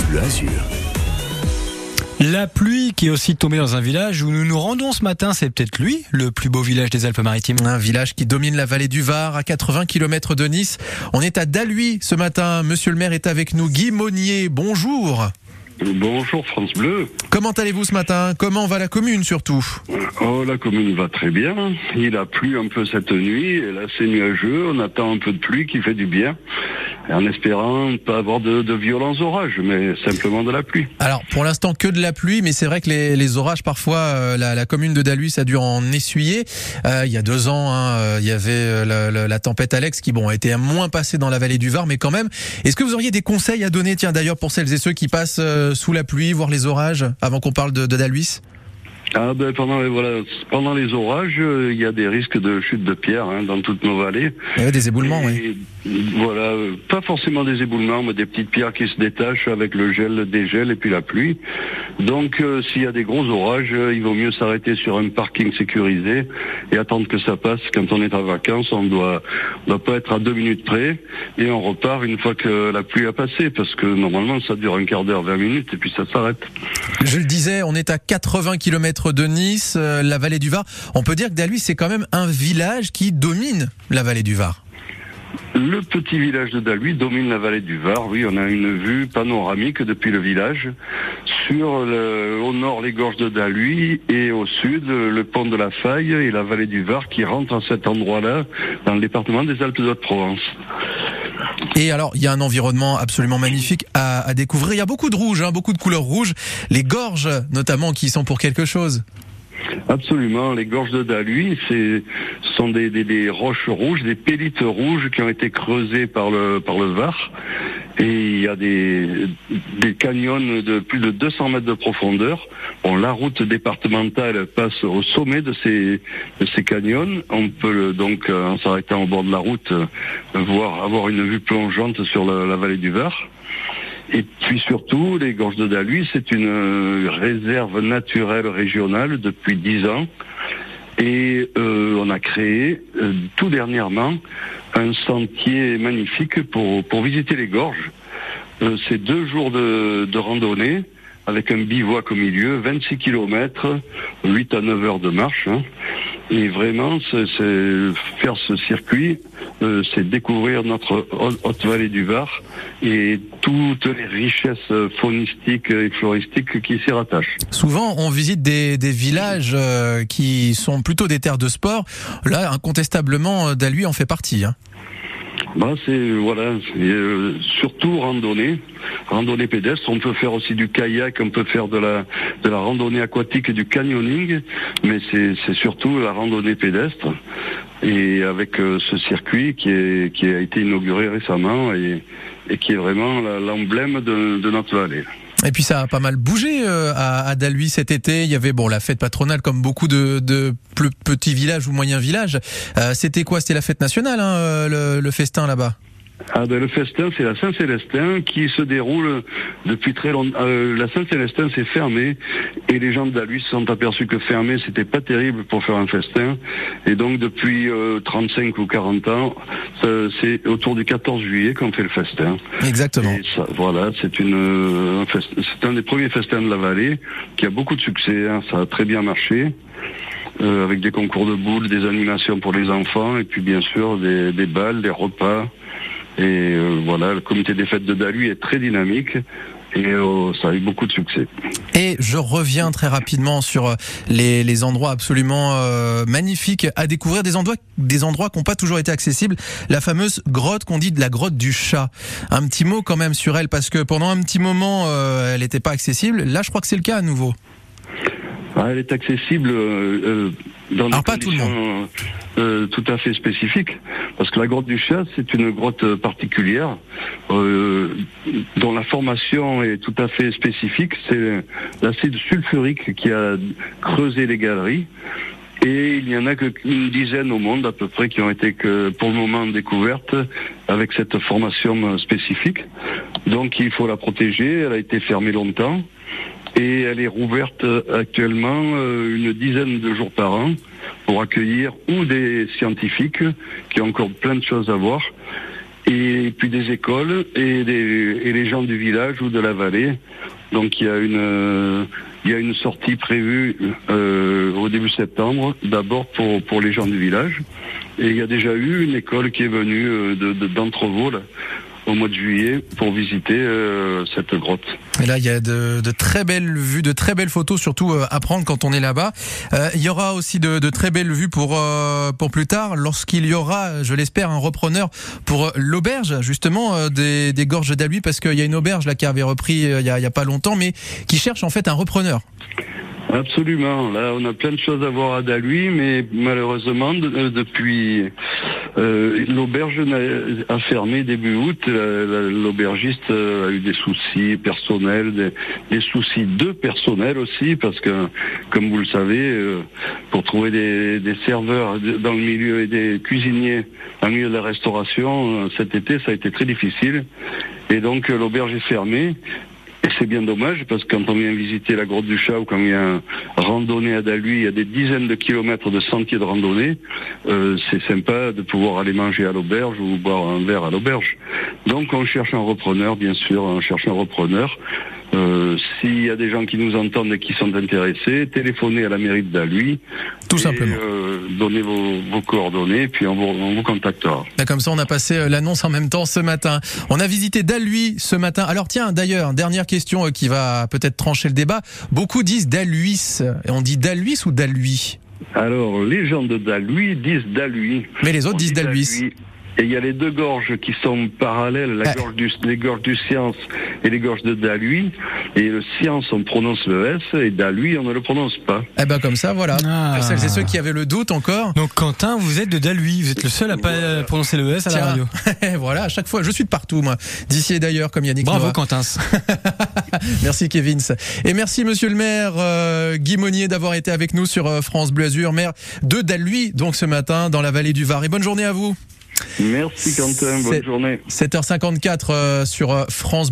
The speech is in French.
France Bleu Azur. La pluie qui est aussi tombée dans un village où nous nous rendons ce matin, c'est peut-être lui, le plus beau village des Alpes-Maritimes. Un village qui domine la vallée du Var, à 80 km de Nice. On est à Daluy ce matin. Monsieur le maire est avec nous. Guy Monnier, bonjour. Bonjour France Bleu. Comment allez-vous ce matin? Comment va la commune surtout? Oh, la commune va très bien. Il a plu un peu cette nuit, et là c'est nuageux, on attend un peu de pluie qui fait du bien, en espérant pas avoir de, de violents orages, mais simplement de la pluie. Alors pour l'instant que de la pluie, mais c'est vrai que les, les orages parfois, euh, la, la, commune de Daluy, ça a dû en essuyer. Euh, il y a deux ans, hein, euh, il y avait euh, la, la, la, tempête Alex qui bon a été moins passée dans la vallée du Var, mais quand même. Est-ce que vous auriez des conseils à donner, tiens d'ailleurs pour celles et ceux qui passent euh, sous la pluie, voire les orages, avant qu'on parle de, de ah ben pendant les voilà pendant les orages, euh, il y a des risques de chute de pierre hein, dans toutes nos vallées. Il y a des éboulements, oui. Voilà, euh, pas forcément des éboulements, mais des petites pierres qui se détachent avec le gel, le dégel et puis la pluie. Donc euh, s'il y a des gros orages, il vaut mieux s'arrêter sur un parking sécurisé et attendre que ça passe. Quand on est en vacances, on doit doit pas être à deux minutes près et on repart une fois que la pluie a passé, parce que normalement ça dure un quart d'heure, 20 minutes et puis ça s'arrête. Je le disais, on est à 80 km de Nice, euh, la vallée du Var. On peut dire que Daluy, c'est quand même un village qui domine la vallée du Var. Le petit village de Daluy domine la vallée du Var. Oui, on a une vue panoramique depuis le village. Sur au nord, les gorges de Daluy et au sud, le pont de la Faille et la vallée du Var qui rentrent à cet endroit-là dans le département des Alpes de Haute-Provence. Et alors, il y a un environnement absolument magnifique à, découvrir. Il y a beaucoup de rouge, hein, beaucoup de couleurs rouges. Les gorges, notamment, qui sont pour quelque chose. Absolument, les gorges de Daluy, ce sont des, des, des, roches rouges, des pélites rouges qui ont été creusées par le par le Var. Et il y a des, canyons de plus de 200 mètres de profondeur. Bon, la route départementale passe au sommet de ces canyons. On peut donc, en s'arrêtant au bord de la route, voir avoir une vue plongeante sur la, vallée du Var. Et puis surtout, les gorges de Daluy, c'est une réserve naturelle régionale depuis dix ans. Et euh, on a créé euh, tout dernièrement un sentier magnifique pour, pour visiter les gorges. Euh, c'est deux jours de, de, randonnée avec un bivouac au milieu, 26 km, 8 à 9 heures de marche. Hein. Et vraiment, c'est faire ce circuit, euh, c'est découvrir notre haute vallée du Var et toutes les richesses faunistiques et floristiques qui s'y rattachent. Souvent, on visite des, des villages euh, qui sont plutôt des terres de sport. Là, incontestablement, Daluy en fait partie. Hein. Bah, c'est voilà, euh, surtout randonnée, randonnée pédestre. On peut faire aussi du kayak, on peut faire de la randonnée aquatique et du canyoning, mais c'est surtout la randonnée pédestre. Et avec euh, ce circuit qui est qui a été inauguré récemment et qui est vraiment l'emblème de, notre vallée. Et puis ça a pas mal bougé euh, à, Daluy cet été. Il y avait bon la fête patronale comme beaucoup de, de petits villages ou moyens villages. Euh, C'était quoi? C'était la fête nationale, hein, le festin là-bas? Ah ben le festin, c'est la Saint-Célestin qui se déroule depuis très longtemps. Euh, la Saint-Célestin s'est fermée et les gens de Daluy se sont aperçus que fermer c'était pas terrible pour faire un festin. Et donc depuis euh, 35 ou 40 ans, c'est autour du 14 juillet qu'on fait le festin. Exactement. Ça, voilà, c'est une euh, c'est un des premiers festins de la vallée qui a beaucoup de succès. Hein, ça a très bien marché. Euh, avec des concours de boules, des animations pour les enfants et puis bien sûr des, des balles, des repas. Et euh, voilà, le comité des fêtes de Daluy est très dynamique. Et euh, ça a eu beaucoup de succès. Et je reviens très rapidement sur les, les endroits absolument euh, magnifiques à découvrir, des endroits, des endroits qui n'ont pas toujours été accessibles. La fameuse grotte qu'on dit de la grotte du chat. Un petit mot quand même sur elle, parce que pendant un petit moment, euh, elle n'était pas accessible. Là, je crois que c'est le cas à nouveau. Ah, elle est accessible euh, dans des Alors, pas tout le monde. Euh, tout à fait spécifiques, parce que la grotte du chat, c'est une grotte particulière euh, dont la formation est tout à fait spécifique. C'est l'acide sulfurique qui a creusé les galeries. Et il n'y en a qu'une dizaine au monde à peu près qui ont été que pour le moment découvertes avec cette formation spécifique. Donc il faut la protéger. Elle a été fermée longtemps et elle est rouverte actuellement une dizaine de jours par an pour accueillir ou des scientifiques qui ont encore plein de choses à voir et puis des écoles et, des, et les gens du village ou de la vallée. Donc il y a une, euh, il y a une sortie prévue euh, au début septembre, d'abord pour, pour les gens du village. Et il y a déjà eu une école qui est venue euh, de, de, d'Entrevaux, là, au mois de juillet pour visiter euh, cette grotte. Et là, il y a de, de, très belles vues, de très belles photos, surtout euh, à prendre quand on est là-bas. Euh, il y aura aussi de, de très belles vues pour pour plus tard, lorsqu'il y aura, je l'espère, un repreneur pour l'auberge, justement, des, des gorges d'Alui, parce qu'il y a une auberge là qui avait repris il y a, pas longtemps, mais qui cherche en fait un repreneur. Absolument. Là, on a plein de choses à voir à Dalui, mais malheureusement, de, depuis l'auberge a fermé début août. L'aubergiste a eu des soucis personnels, des, des, soucis de personnel aussi, parce que, comme vous le savez, euh, pour trouver des, des, serveurs dans le milieu et des cuisiniers dans le milieu de la restauration, euh, cet été, ça a été très difficile. Et donc, l'auberge est fermée. Et c'est bien dommage parce que quand on vient visiter la grotte du chat ou quand on vient randonner à Dalui, il y a des dizaines de kilomètres de sentiers de randonnée. Euh, c'est sympa de pouvoir aller manger à l'auberge ou boire un verre à l'auberge. Donc on cherche un repreneur, bien sûr, on cherche un repreneur. Euh, S'il y a des gens qui nous entendent et qui sont intéressés, téléphonez à la mairie de Dalui. Tout et, simplement. Euh, donnez vos, vos, coordonnées, puis on vous, on vous contactera. Là, comme ça, on a passé l'annonce en même temps ce matin. On a visité Dalui ce matin. Alors tiens, d'ailleurs, dernière question qui va peut-être trancher le débat. Beaucoup disent Daluis. On dit Daluis ou Dalui? Alors, les gens de Dalui disent Dalui. Mais les autres on disent Daluis. Et il y a les deux gorges qui sont parallèles, la ah. gorge du, les gorges du Science et les gorges de Dalui. Et le Science, on prononce le S, et Dalui, on ne le prononce pas. Eh ben comme ça, voilà. Ah. Pour celles et ceux qui avaient le doute encore. Donc Quentin, vous êtes de Dalui, vous êtes le seul à pas voilà. prononcer le S à Tiens. la radio. voilà, à chaque fois, je suis de partout, moi. D'ici et d'ailleurs, comme Yannick Bravo Noah. Quentin. merci Kevin. Et merci Monsieur le maire euh, Guy Monnier d'avoir été avec nous sur euh, France Bleu Azur, maire de Dalui, donc ce matin dans la vallée du Var. Et bonne journée à vous. Merci Quentin, bonne journée. 7h54 euh, sur France